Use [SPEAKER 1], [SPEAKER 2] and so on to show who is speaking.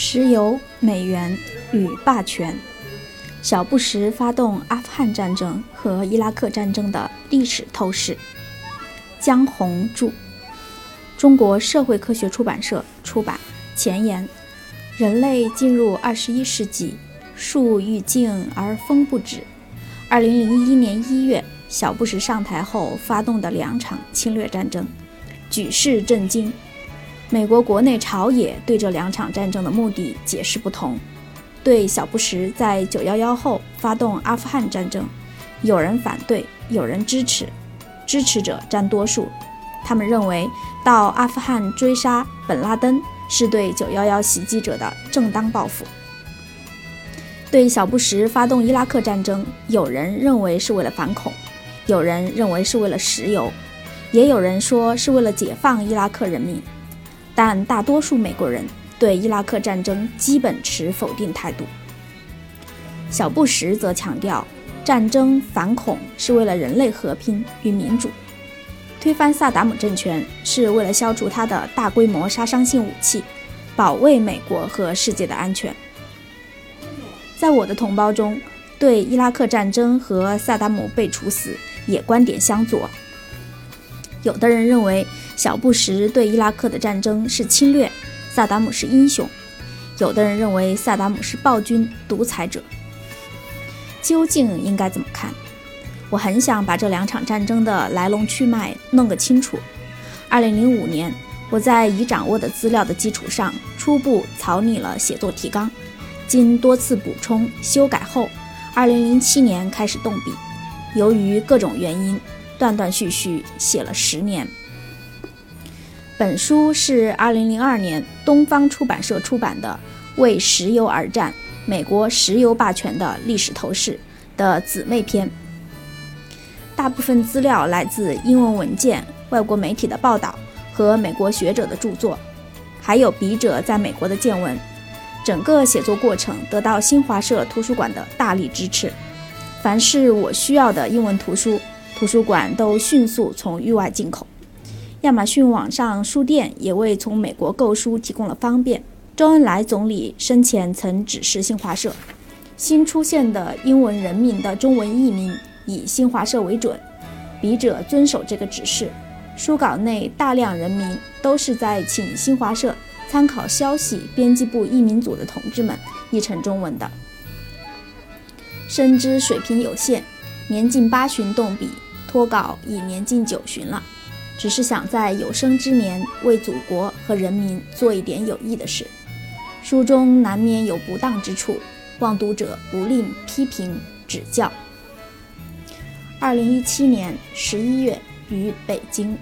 [SPEAKER 1] 石油、美元与霸权。小布什发动阿富汗战争和伊拉克战争的历史透视。江红著，中国社会科学出版社出版。前言：人类进入二十一世纪，树欲静而风不止。二零零一年一月，小布什上台后发动的两场侵略战争，举世震惊。美国国内朝野对这两场战争的目的解释不同。对小布什在九幺幺后发动阿富汗战争，有人反对，有人支持，支持者占多数。他们认为到阿富汗追杀本拉登是对九幺幺袭击者的正当报复。对小布什发动伊拉克战争，有人认为是为了反恐，有人认为是为了石油，也有人说是为了解放伊拉克人民。但大多数美国人对伊拉克战争基本持否定态度。小布什则强调，战争反恐是为了人类和平与民主，推翻萨达姆政权是为了消除他的大规模杀伤性武器，保卫美国和世界的安全。在我的同胞中，对伊拉克战争和萨达姆被处死也观点相左。有的人认为。小布什对伊拉克的战争是侵略，萨达姆是英雄。有的人认为萨达姆是暴君、独裁者。究竟应该怎么看？我很想把这两场战争的来龙去脉弄个清楚。二零零五年，我在已掌握的资料的基础上，初步草拟了写作提纲。经多次补充修改后，二零零七年开始动笔。由于各种原因，断断续续写了十年。本书是2002年东方出版社出版的《为石油而战：美国石油霸权的历史透视》的姊妹篇。大部分资料来自英文文件、外国媒体的报道和美国学者的著作，还有笔者在美国的见闻。整个写作过程得到新华社图书馆的大力支持。凡是我需要的英文图书，图书馆都迅速从域外进口。亚马逊网上书店也为从美国购书提供了方便。周恩来总理生前曾指示新华社，新出现的英文人名的中文译名以新华社为准。笔者遵守这个指示，书稿内大量人名都是在请新华社参考消息编辑部译名组的同志们译成中文的。深知水平有限，年近八旬动笔，脱稿已年近九旬了。只是想在有生之年为祖国和人民做一点有益的事，书中难免有不当之处，望读者不吝批评指教。二零一七年十一月于北京。